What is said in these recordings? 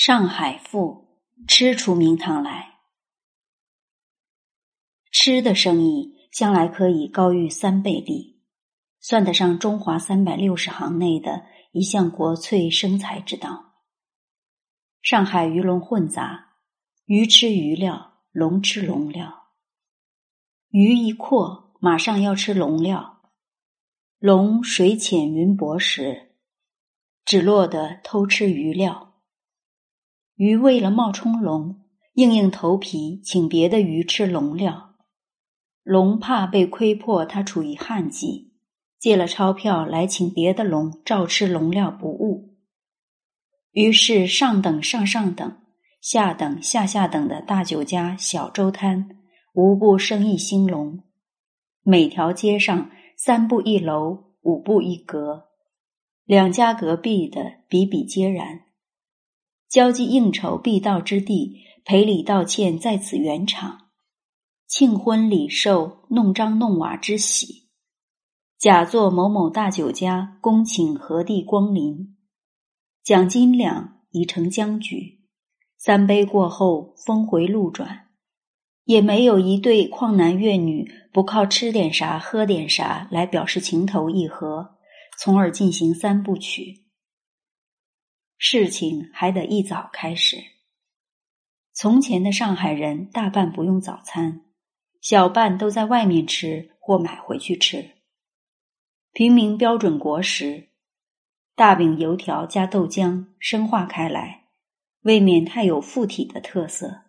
上海赋吃出名堂来，吃的生意将来可以高于三倍利，算得上中华三百六十行内的一项国粹生财之道。上海鱼龙混杂，鱼吃鱼料，龙吃龙料。鱼一阔，马上要吃龙料。龙水浅云薄时，只落得偷吃鱼料。鱼为了冒充龙，硬硬头皮请别的鱼吃龙料。龙怕被窥破，他处于旱季，借了钞票来请别的龙照吃龙料不误。于是上等上上等、下等下下等的大酒家、小粥摊，无不生意兴隆。每条街上三步一楼，五步一阁，两家隔壁的比比皆然。交际应酬必到之地，赔礼道歉在此圆场；庆婚礼寿，弄璋弄瓦之喜，假作某某大酒家恭请何地光临，奖金两已成僵局。三杯过后，峰回路转，也没有一对旷男怨女不靠吃点啥、喝点啥来表示情投意合，从而进行三部曲。事情还得一早开始。从前的上海人大半不用早餐，小半都在外面吃或买回去吃。平民标准国食，大饼、油条加豆浆，生化开来，未免太有附体的特色，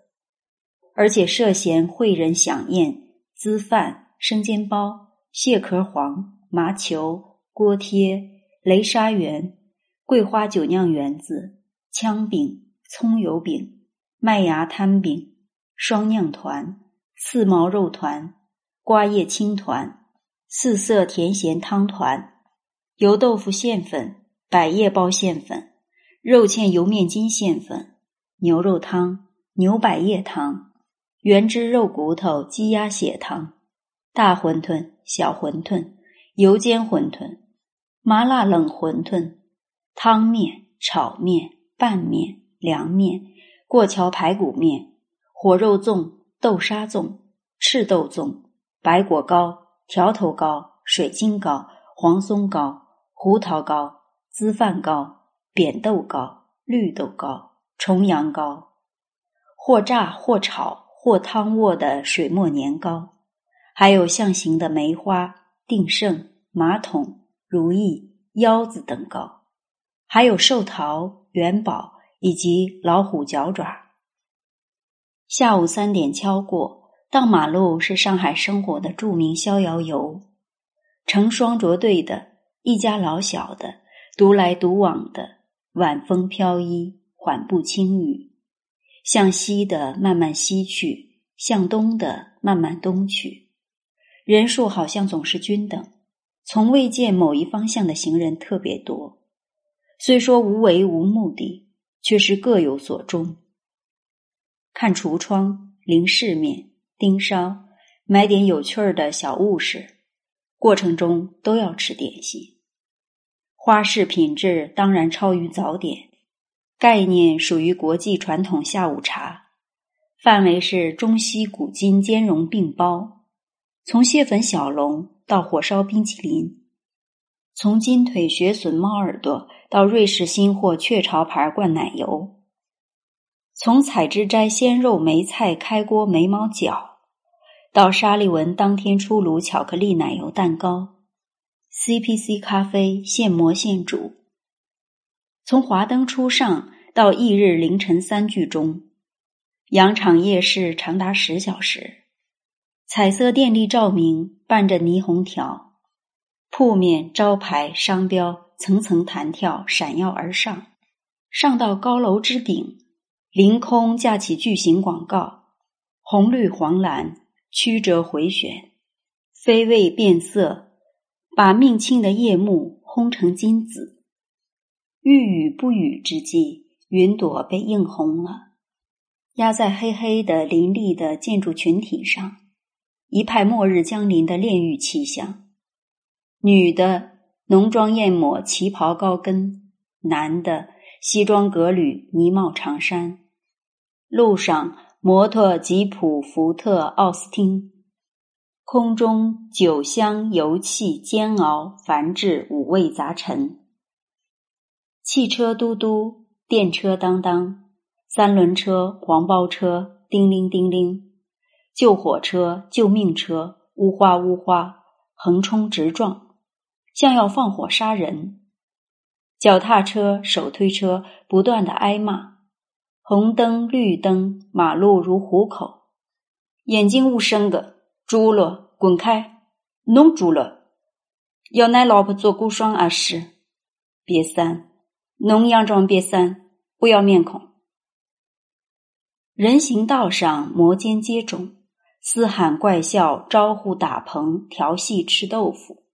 而且涉嫌会人享宴、滋饭、生煎包、蟹壳黄、麻球、锅贴、雷沙圆。桂花酒酿圆子、枪饼、葱油饼、麦芽摊饼、双酿团、四毛肉团、瓜叶青团、四色甜咸汤团、油豆腐馅粉、百叶包馅粉、肉芡油面筋馅粉、牛肉汤、牛百叶汤、原汁肉骨头鸡鸭血汤、大馄饨、小馄饨、油煎馄饨、麻辣冷馄饨。汤面、炒面、拌面、凉面、过桥排骨面、火肉粽、豆沙粽、赤豆粽、白果糕、条头糕、水晶糕、黄松糕、胡桃糕、滋饭糕、扁豆糕、绿豆糕、重阳糕，或炸或炒或汤卧的水磨年糕，还有象形的梅花、定胜、马桶、如意、腰子等糕。还有寿桃、元宝以及老虎脚爪。下午三点敲过，荡马路是上海生活的著名逍遥游，成双着对的，一家老小的，独来独往的，晚风飘逸，缓步轻语，向西的慢慢西去，向东的慢慢东去，人数好像总是均等，从未见某一方向的行人特别多。虽说无为无目的，却是各有所终。看橱窗、临市面、盯梢，买点有趣儿的小物事，过程中都要吃点心。花式品质当然超于早点，概念属于国际传统下午茶，范围是中西古今兼容并包，从蟹粉小笼到火烧冰淇淋。从金腿雪笋猫耳朵到瑞士新货雀巢牌灌奶油，从采芝斋鲜肉梅菜开锅眉毛饺，到沙利文当天出炉巧克力奶油蛋糕，CPC 咖啡现磨现煮，从华灯初上到翌日凌晨三句钟，羊场夜市长达十小时，彩色电力照明伴着霓虹条。铺面、招牌、商标层层弹跳，闪耀而上，上到高楼之顶，凌空架起巨型广告，红绿黄蓝曲折回旋，飞位变色，把命庆的夜幕烘成金紫。欲雨不雨之际，云朵被映红了，压在黑黑的林立的建筑群体上，一派末日将临的炼狱气象。女的浓妆艳抹，旗袍高跟；男的西装革履，呢帽长衫。路上，摩托、吉普、福特、奥斯汀；空中，酒香、油气、煎熬、繁殖，五味杂陈。汽车嘟嘟，电车当当，三轮车、黄包车，叮铃叮铃，救火车、救命车，呜哗呜哗，横冲直撞，像要放火杀人。脚踏车、手推车不断的挨骂，红灯绿灯，马路如虎口，眼睛无神个，猪了，滚开，弄猪了，要奶老婆做孤霜啊是，别三。农佯装瘪三，不要面孔。人行道上摩肩接踵，嘶喊怪笑，招呼打棚，调戏吃豆腐。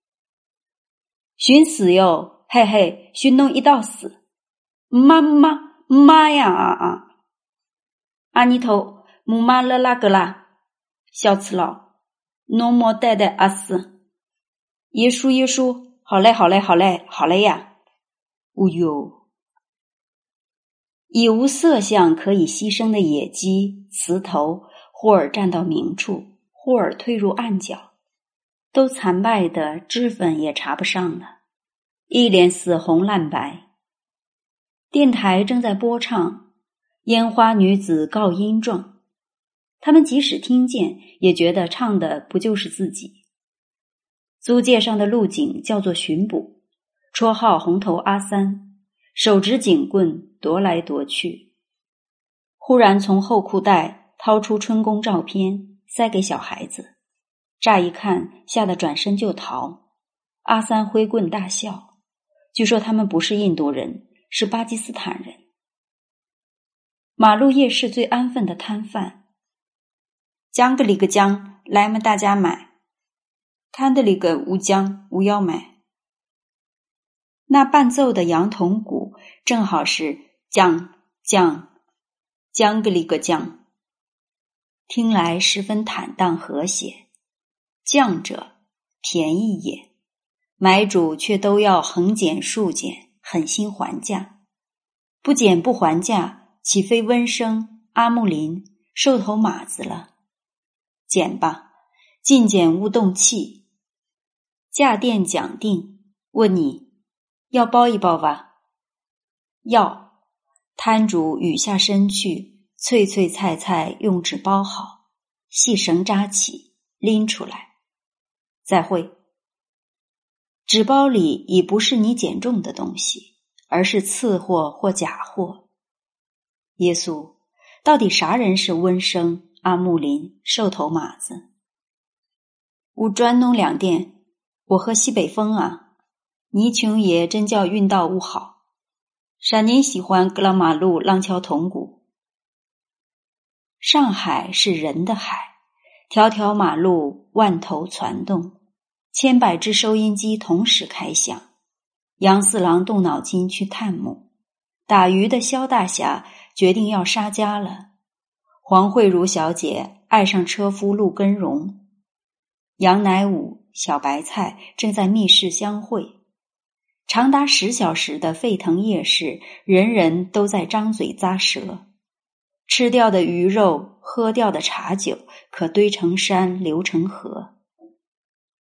寻死哟，嘿嘿，寻侬一道死！妈妈妈呀啊啊！阿尼头姆妈勒拉格拉，小次郎，侬莫带带阿斯。耶稣耶稣，好嘞好嘞好嘞好嘞呀！哦哟，已无色相可以牺牲的野鸡、雌头，忽而站到明处，忽而退入暗角，都惨败的脂粉也查不上了，一脸死红烂白。电台正在播唱，烟花女子告音状，他们即使听见，也觉得唱的不就是自己。租界上的路警叫做巡捕。绰号红头阿三，手执警棍踱来踱去。忽然从后裤袋掏出春宫照片，塞给小孩子。乍一看，吓得转身就逃。阿三挥棍大笑，据说他们不是印度人，是巴基斯坦人。马路夜市最安分的摊贩，江个里个江，来么大家买。看的里个乌江，无要买。那伴奏的羊筒鼓正好是降降降个里个降，听来十分坦荡和谐。降者便宜也，买主却都要横减竖减，狠心还价。不减不还价，岂非温生阿木林瘦头马子了？减吧，尽减勿动气。价店讲定，问你。要包一包吧。要，摊主语下身去，脆脆菜菜用纸包好，细绳扎起，拎出来。再会。纸包里已不是你捡中的东西，而是次货或假货。耶稣，到底啥人是温生阿木林瘦头马子？我专弄两店，我喝西北风啊。倪琼爷真叫运道物好，闪您喜欢格拉马路浪敲铜鼓。上海是人的海，条条马路万头攒动，千百只收音机同时开响。杨四郎动脑筋去探母，打鱼的肖大侠决定要杀家了。黄慧茹小姐爱上车夫陆根荣，杨乃武、小白菜正在密室相会。长达十小时的沸腾夜市，人人都在张嘴咂舌。吃掉的鱼肉，喝掉的茶酒，可堆成山，流成河。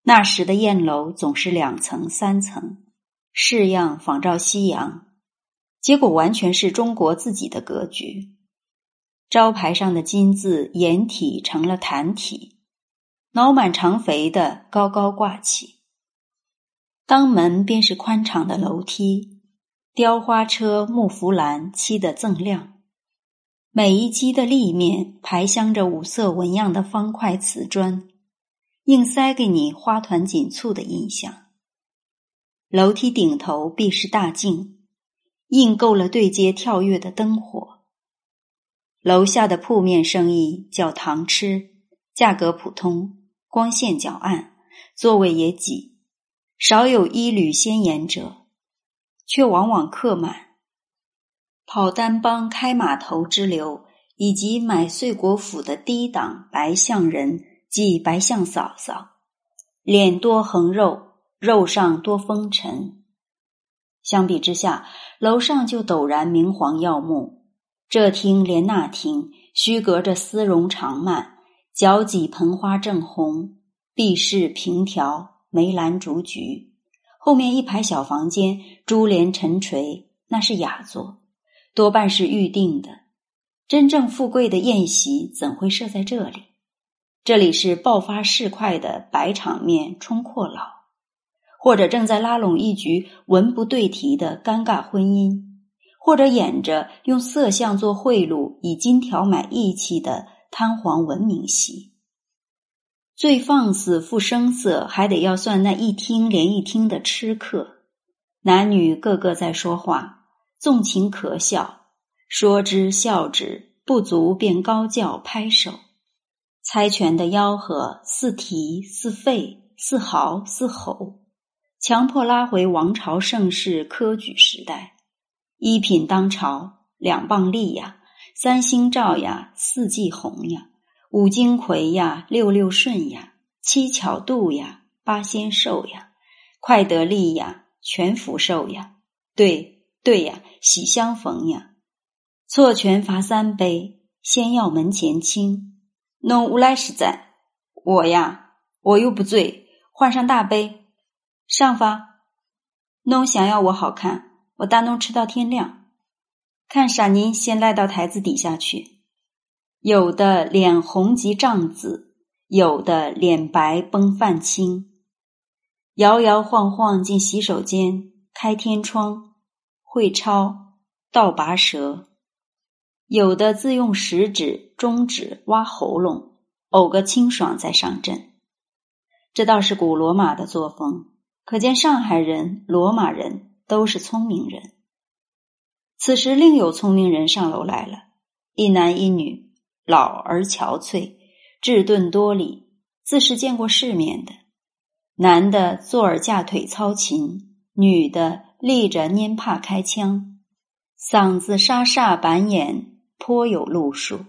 那时的宴楼总是两层、三层，式样仿照西洋，结果完全是中国自己的格局。招牌上的金字掩体成了坛体，脑满肠肥的高高挂起。当门便是宽敞的楼梯，雕花车、木扶栏漆得锃亮，每一基的立面排镶着五色纹样的方块瓷砖，硬塞给你花团锦簇的印象。楼梯顶头必是大镜，映够了对街跳跃的灯火。楼下的铺面生意叫堂吃，价格普通，光线较暗，座位也挤。少有一缕先言者，却往往客满。跑单帮开码头之流，以及买岁国府的低档白相人，即白相嫂嫂，脸多横肉，肉上多风尘。相比之下，楼上就陡然明黄耀目。这厅连那厅，须隔着丝绒长幔，脚几盆花正红，壁饰平条，梅兰竹菊。后面一排小房间，珠帘沉垂，那是雅座，多半是预定的。真正富贵的宴席怎会设在这里？这里是爆发市侩的摆场面冲阔佬，或者正在拉拢一局文不对题的尴尬婚姻，或者演着用色相做贿赂以金条买义气的贪黄文明戏。最放肆、富声色，还得要算那一厅连一厅的吃客，男女个个在说话，纵情可笑，说之笑之，不足便高叫拍手。猜拳的吆喝似啼似吠似嚎似吼，强迫拉回王朝盛世科举时代。一品当朝，两棒立呀，三星照呀，四季红呀，五金魁呀，六六顺呀，七巧度呀，八仙寿呀，快得利呀，全福寿呀，对对呀，喜相逢呀。错拳罚三杯，先要门前清。侬无赖实在，我呀，我又不醉，换上大杯，上发。侬想要我好看，我大侬吃到天亮。看傻妮先赖到台子底下去。有的脸红及胀紫，有的脸白崩泛青。摇摇晃晃进洗手间，开天窗，会抄，倒拔舌。有的自用食指、中指挖喉咙，呕个清爽再上阵。这倒是古罗马的作风，可见上海人、罗马人都是聪明人。此时另有聪明人上楼来了，一男一女，老而憔悴，稚钝多礼，自是见过世面的。男的坐而架腿操琴，女的立着拈帕开腔，嗓子沙沙板眼。颇有路数，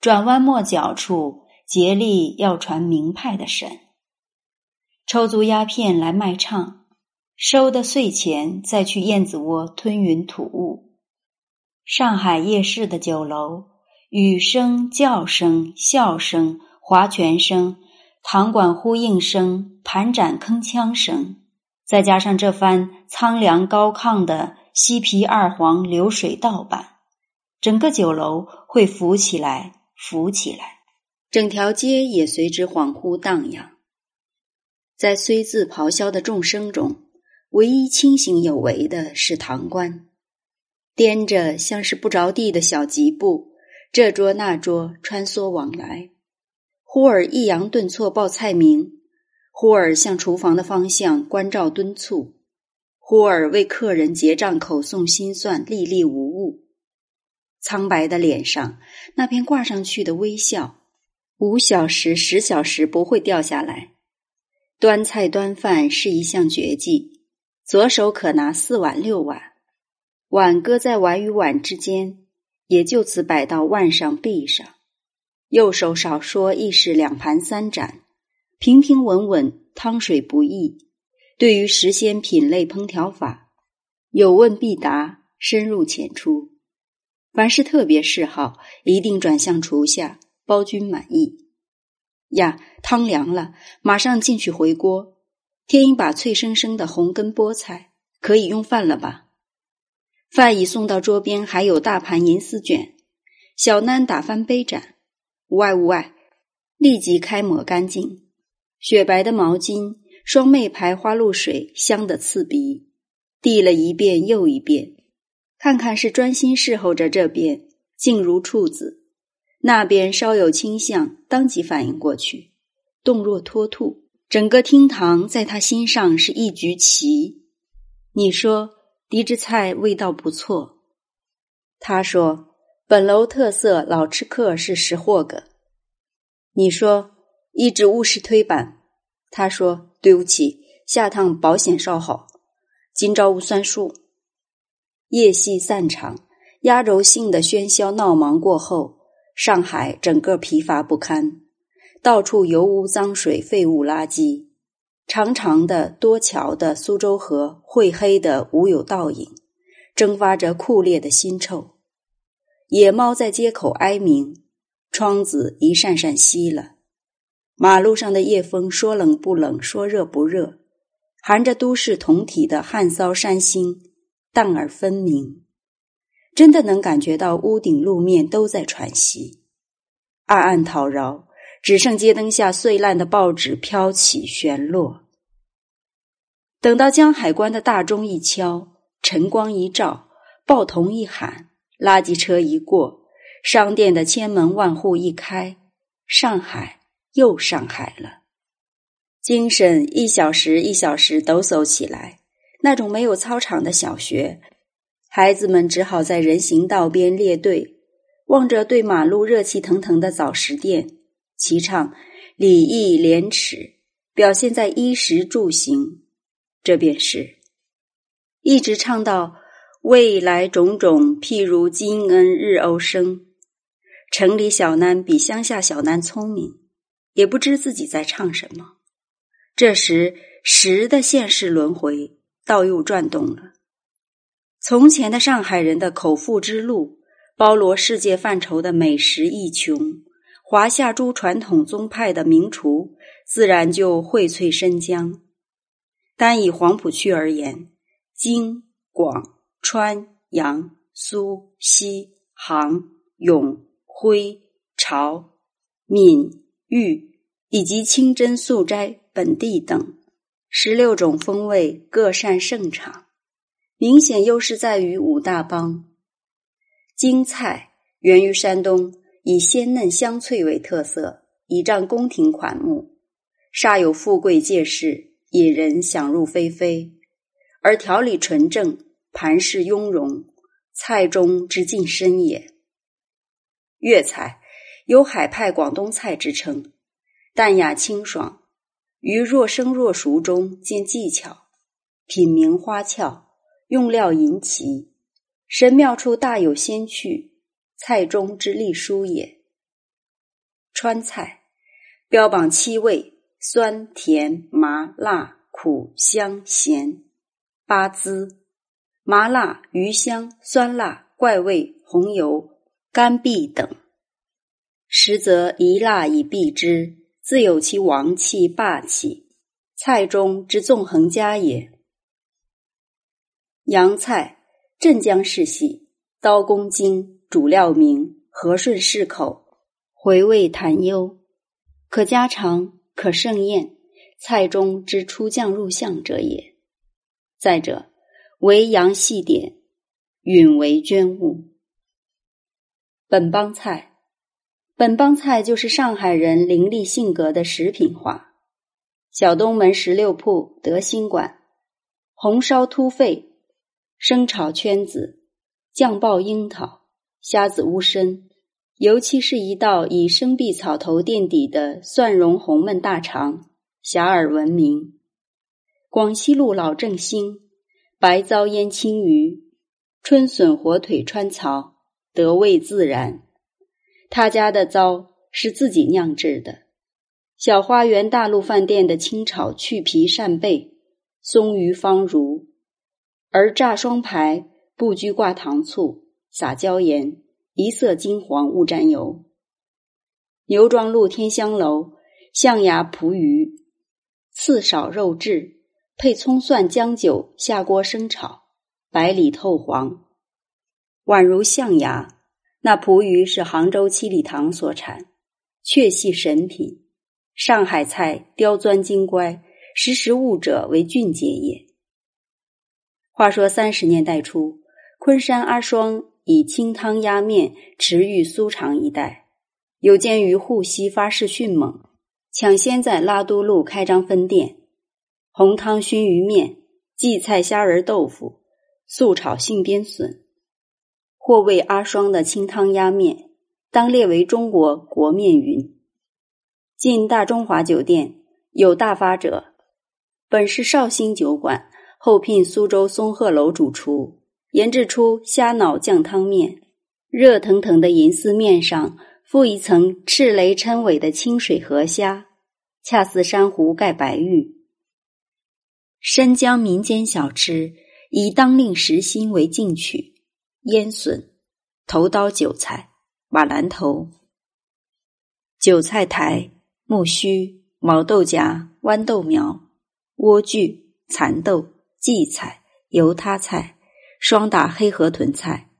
转弯抹角处竭力要传名派的神，抽足鸦片来卖唱，收的碎钱再去燕子窝吞云吐雾。上海夜市的酒楼，雨声、叫声、笑声、划拳声、堂管呼应声、盘盏铿锵声，再加上这番苍凉高亢的西皮二黄流水道板。整个酒楼会浮起来，浮起来，整条街也随之恍惚荡漾。在虽自咆哮的众生中，唯一清醒有为的是堂官，掂着像是不着地的小吉步，这桌那桌穿梭往来，忽而抑扬顿挫报菜名，忽而向厨房的方向关照敦促，忽而为客人结账口诵心算，历历无误。苍白的脸上，那片挂上去的微笑，五小时、十小时不会掉下来。端菜端饭是一项绝技，左手可拿四碗六碗，碗搁在碗与碗之间，也就此摆到腕上臂上。右手少说亦是两盘三盏，平平稳稳，汤水不易。对于时鲜品类烹调法，有问必答，深入浅出。凡是特别嗜好，一定转向厨下，包君满意。呀，汤凉了，马上进去回锅，添一把脆生生的红根菠菜，可以用饭了吧？饭已送到桌边，还有大盘银丝卷。小囡打翻杯盏，无碍无碍，立即开抹干净。雪白的毛巾，双妹牌花露水，香的刺鼻，递了一遍又一遍。看看是专心侍候着这边，静如处子；那边稍有倾向，当即反应过去，动若脱兔。整个厅堂在他心上是一局棋。你说嫡之菜味道不错，他说本楼特色老吃客是识货个。你说一直务实推板，他说对不起，下趟保险稍好，今朝无算数。夜戏散场，压轴性的喧嚣闹忙过后，上海整个疲乏不堪，到处油污脏水、废物垃圾。长长的、多桥的苏州河晦黑的无有倒影，蒸发着酷烈的腥臭。野猫在街口哀鸣，窗子一扇扇熄了。马路上的夜风说冷不冷，说热不热，含着都市同体的汗骚山腥，淡而分明。真的能感觉到屋顶路面都在喘息，暗暗讨饶，只剩街灯下碎烂的报纸飘起旋落。等到江海关的大钟一敲，晨光一照，报童一喊，垃圾车一过，商店的千门万户一开，上海又上海了。精神一小时一小时抖擞起来，那种没有操场的小学。孩子们只好在人行道边列队，望着对马路热气腾腾的早食店，齐唱礼义廉耻，表现在衣食住行。这便是，一直唱到未来种种，譬如金恩日欧生。城里小男比乡下小男聪明，也不知自己在唱什么。这时，时的现世轮回倒又转动了。从前的上海人的口腹之路，包罗世界范畴的美食一穷，华夏诸传统宗派的名厨，自然就荟萃生姜。单以黄浦区而言，京、广、川、扬、苏、西、杭、永、徽、潮、闽、玉，以及清真、素斋、本地等十六种风味，各擅胜场。明显优势在于五大帮。京菜源于山东，以鲜嫩香脆为特色，倚仗宫廷款目，煞有富贵介势，引人想入非非；而条理纯正，盘饰雍容，菜中之尽深也。粤菜有海派广东菜之称，淡雅清爽，于若生若熟中见技巧，品茗花俏。用料淫奇，神妙处大有仙趣，菜中之隶书也。川菜标榜七味：酸、甜、麻、辣、苦、香、咸，八滋：麻辣、鱼香、酸辣、怪味、红油、干碧等。实则一辣以蔽之，自有其王气霸气，菜中之纵横家也。洋菜镇江式系，刀工精，主料明，和顺适口，回味弹幽，可家常，可盛宴，菜中之出将入相者也。再者，为阳细点，允为捐物。本帮菜，本帮菜就是上海人伶俐性格的食品化。小东门十六铺德兴馆，红烧突肺。生炒圈子、酱爆樱桃、虾子乌参，尤其是一道以生碧草头垫底的蒜蓉红焖大肠，遐迩闻名。广西路老正兴白糟腌青鱼、春笋火腿川草，得味自然。他家的糟是自己酿制的。小花园大陆饭店的清炒去皮扇贝、松鱼方如。而炸双排不拘挂糖醋，撒椒盐，一色金黄，勿沾油。牛庄路天香楼象牙蒲鱼，刺少肉质，配葱蒜姜酒下锅生炒，白里透黄，宛如象牙。那蒲鱼是杭州七里塘所产，确系神品。上海菜刁钻精乖，识时务者为俊杰也。话说三十年代初，昆山阿双以清汤压面驰誉苏常一带，有鉴于沪西发势迅猛，抢先在拉都路开张分店。红汤熏鱼面、荠菜虾仁豆腐、素炒杏边笋，或谓阿双的清汤压面，当列为中国国面云。进大中华酒店有大发者，本是绍兴酒馆。后聘苏州松鹤楼主厨研制出虾脑酱汤面，热腾腾的银丝面上覆一层赤雷碜尾的清水河虾，恰似珊瑚盖白玉，深江民间小吃以当令时薪为进取，腌笋、头刀韭菜、马兰头、韭菜苔、木须、毛豆荚、豌豆苗、莴苣、蚕豆、荠菜、油塌菜、双打黑河豚菜、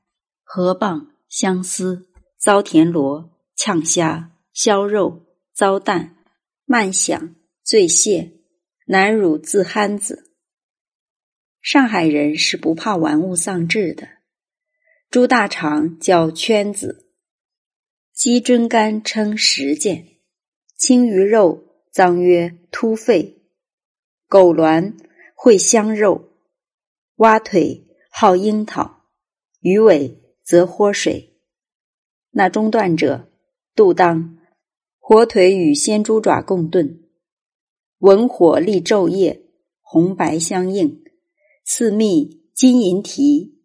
河蚌、香丝、糟田螺、呛虾、削肉、糟蛋、慢响、醉蟹。南乳自憨子，上海人是不怕玩物丧志的。猪大肠叫圈子，鸡胗肝称十件，青鱼肉脏曰突肺，狗卵会香肉，蛙腿好樱桃，鱼尾则豁水。那中断者，肚当火腿与鲜猪爪共炖。文火立昼夜，红白相映，似蜜金银蹄。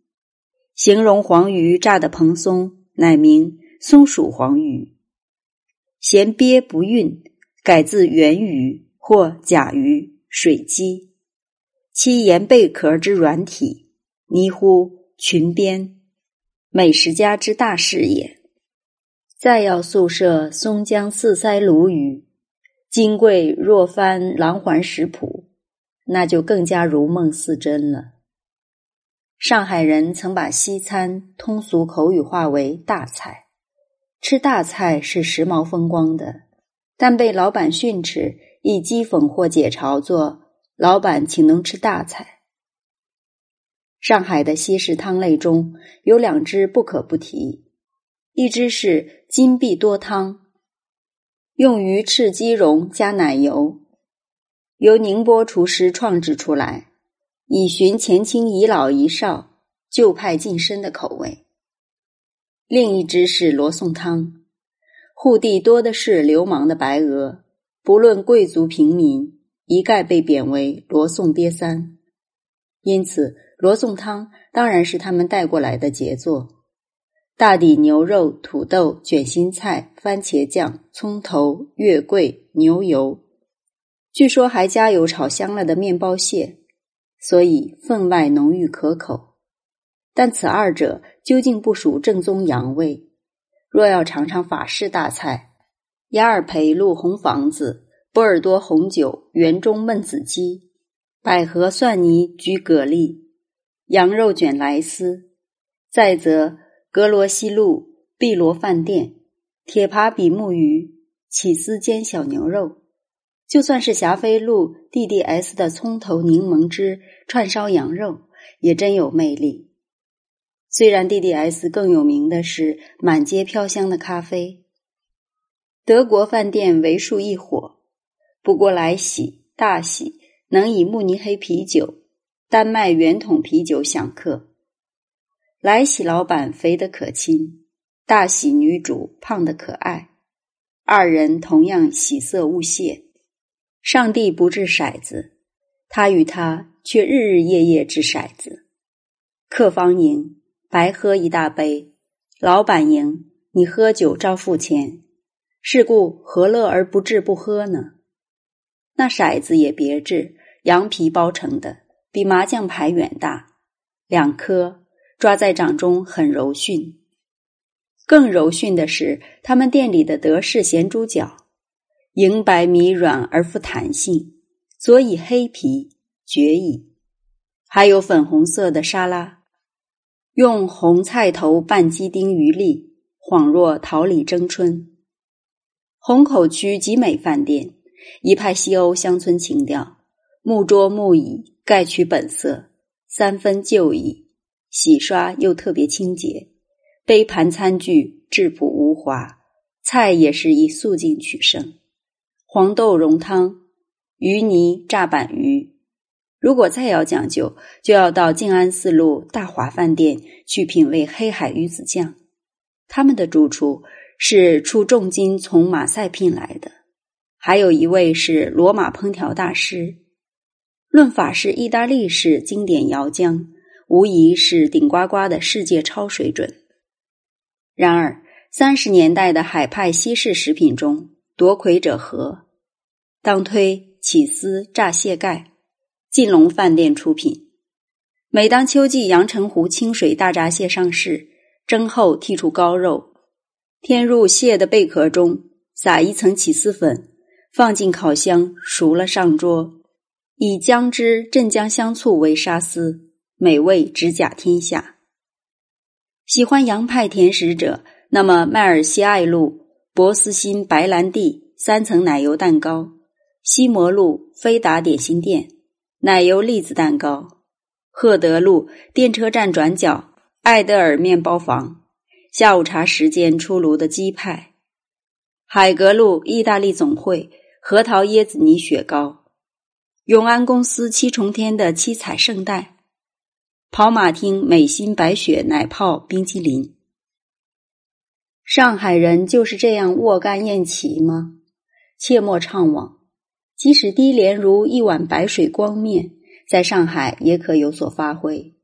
形容黄鱼炸得蓬松，乃名松鼠黄鱼。衔鳖不孕，改自圆鱼或甲鱼、水鸡。其沿贝壳之软体，拟乎裙边，美食家之大事也。再要宿舍松江四腮鲈鱼。金贵若翻狼环食谱，那就更加如梦似真了。上海人曾把西餐通俗口语化为大菜，吃大菜是时髦风光的，但被老板训斥，以讥讽或解嘲作“老板，请能吃大菜”。上海的西式汤类中有两只不可不提，一只是金碧多汤。用于赤鸡茸加奶油，由宁波厨师创制出来，以寻前清遗老遗少、旧派近身的口味。另一只是罗宋汤，户地多的是流氓的白鹅，不论贵族平民，一概被贬为罗宋瘪三，因此罗宋汤当然是他们带过来的杰作。大底牛肉、土豆、卷心菜、番茄酱、葱头、月桂、牛油，据说还加有炒香了的面包屑，所以分外浓郁可口。但此二者究竟不属正宗洋味。若要尝尝法式大菜，雅尔培路红房子、波尔多红酒、园中焖子鸡、百合蒜泥焗蛤蜊、羊肉卷莱丝，再则。格罗西路碧螺饭店、铁扒比目鱼、起司煎小牛肉，就算是霞飞路 DDS 的葱头柠檬汁串烧羊肉，也真有魅力。虽然 DDS 更有名的是满街飘香的咖啡，德国饭店为数一火，不过来喜大喜能以慕尼黑啤酒、丹麦圆筒啤酒享客。来喜老板肥得可亲，大喜女主胖得可爱，二人同样喜色勿泄。上帝不掷骰子，他与他却日日夜夜掷骰子。客方赢，白喝一大杯；老板赢，你喝酒照付钱。是故何乐而不掷不喝呢？那骰子也别致，羊皮包成的，比麻将牌远大，两颗。抓在掌中很柔顺，更柔顺的是他们店里的德式咸猪脚，银白米软而富弹性，佐以黑皮绝矣。还有粉红色的沙拉，用红菜头拌鸡丁鱼粒，恍若桃李争春。虹口区集美饭店，一派西欧乡村情调，木桌木椅盖取本色，三分旧矣。洗刷又特别清洁，杯盘餐具质朴无华，菜也是以素净取胜。黄豆蓉汤、鱼泥炸板鱼。如果再要讲究，就要到静安寺路大华饭店去品味黑海鱼子酱。他们的主厨是出重金从马赛聘来的，还有一位是罗马烹调大师。论法式意大利式经典窑浆。无疑是顶呱呱的世界超水准。然而，三十年代的海派西式食品中，夺魁者何？当推起司炸蟹盖，晋龙饭店出品。每当秋季阳澄湖清水大闸蟹上市，蒸后剔除膏肉，添入蟹的贝壳中，撒一层起司粉，放进烤箱熟了上桌，以姜汁、镇江香醋为沙司，美味直甲天下。喜欢洋派甜食者，那么麦尔西爱路、博斯新白兰地三层奶油蛋糕，西摩路飞达点心店奶油栗子蛋糕，赫德路电车站转角艾德尔面包房，下午茶时间出炉的鸡派，海格路意大利总会核桃椰子泥雪糕，永安公司七重天的七彩圣代。跑马厅美心白雪奶泡冰淇淋，上海人就是这样卧干宴齐吗？切莫怅惘，即使低廉如一碗白水光面，在上海也可有所发挥。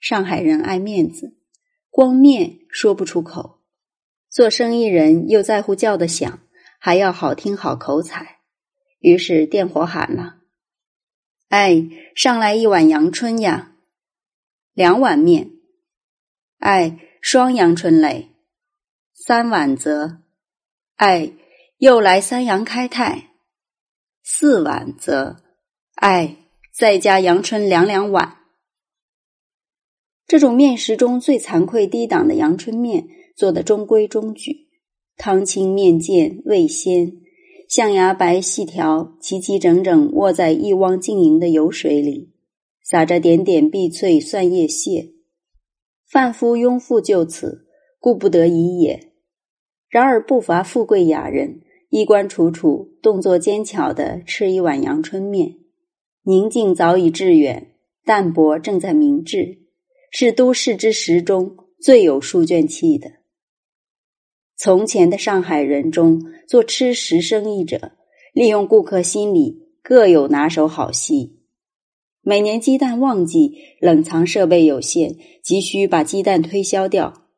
上海人爱面子，光面说不出口，做生意人又在乎叫的响，还要好听好口彩，于是店伙喊了：“哎，上来一碗阳春呀！”两碗面，哎，双阳春蕾；三碗则，哎，又来三阳开泰；四碗则，哎，再加阳春两两碗。这种面食中最惭愧低档的阳春面，做的中规中矩，汤清面健味鲜，象牙白细条齐齐整整卧在一汪晶莹的油水里。撒着点点碧翠蒜叶屑，贩夫庸妇就此顾不得已也。然而不乏富贵雅人，衣冠楚楚，动作尖巧的吃一碗阳春面，宁静早已致远，淡泊正在明志，是都市之食中最有书卷气的。从前的上海人中，做吃食生意者，利用顾客心理，各有拿手好戏。每年鸡蛋旺季，冷藏设备有限，急需把鸡蛋推销掉。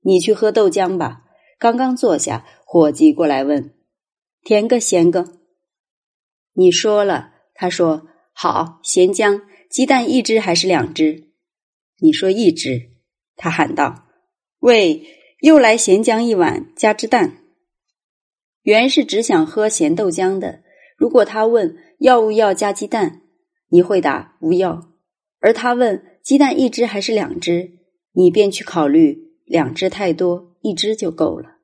你去喝豆浆吧。刚刚坐下，伙计过来问：“甜个咸个？”你说了，他说：“好，咸浆。鸡蛋一只还是两只？”你说一只，他喊道：“喂，又来咸浆一碗，加只蛋。”原是只想喝咸豆浆的。如果他问要不要加鸡蛋？你会答无要，而他问鸡蛋一只还是两只，你便去考虑两只太多，一只就够了。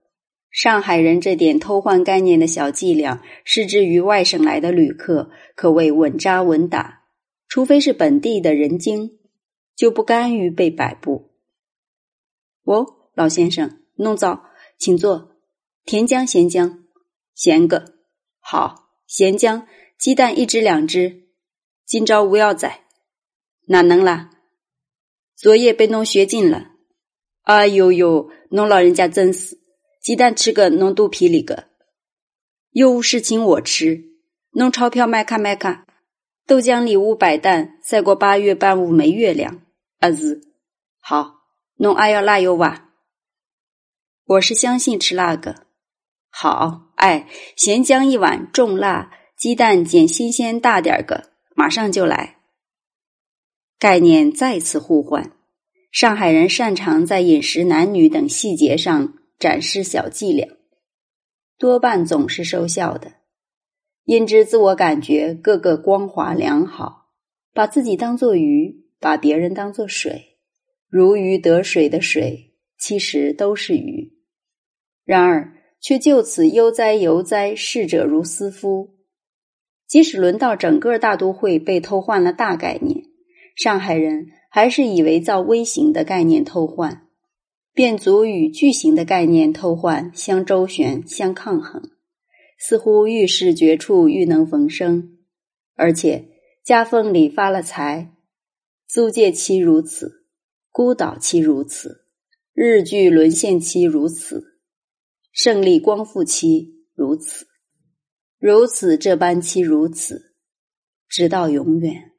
上海人这点偷换概念的小伎俩，施之于外省来的旅客，可谓稳扎稳打。除非是本地的人精，就不甘于被摆布。哦，老先生，弄糟，请坐。甜浆、咸浆，咸个好。咸浆，鸡蛋一只、两只。今朝无要仔，哪能啦？昨夜被侬学尽了。哎呦呦，侬老人家真是，鸡蛋吃个弄肚皮里个，又无事请我吃，弄钞票买卡买卡。豆浆里无白蛋，赛过八月半五没月亮。儿子，好，弄爱要辣油哇？我是相信吃辣个。好，哎，咸姜一碗，重辣，鸡蛋捡新鲜大点个。马上就来。概念再次互换。上海人擅长在饮食、男女等细节上展示小伎俩，多半总是收效的。因之自我感觉个个光滑良好，把自己当作鱼，把别人当作水，如鱼得水的水，其实都是鱼。然而却就此悠哉游哉，逝者如斯夫。即使轮到整个大都会被偷换了大概念，上海人还是以为造微型的概念偷换，便足与巨型的概念偷换相周旋、相抗衡，似乎遇事绝处愈能逢生，而且夹缝里发了财，租界期如此，孤岛期如此，日剧沦陷期如此，胜利光复期如此。如此这般期如此，直到永远。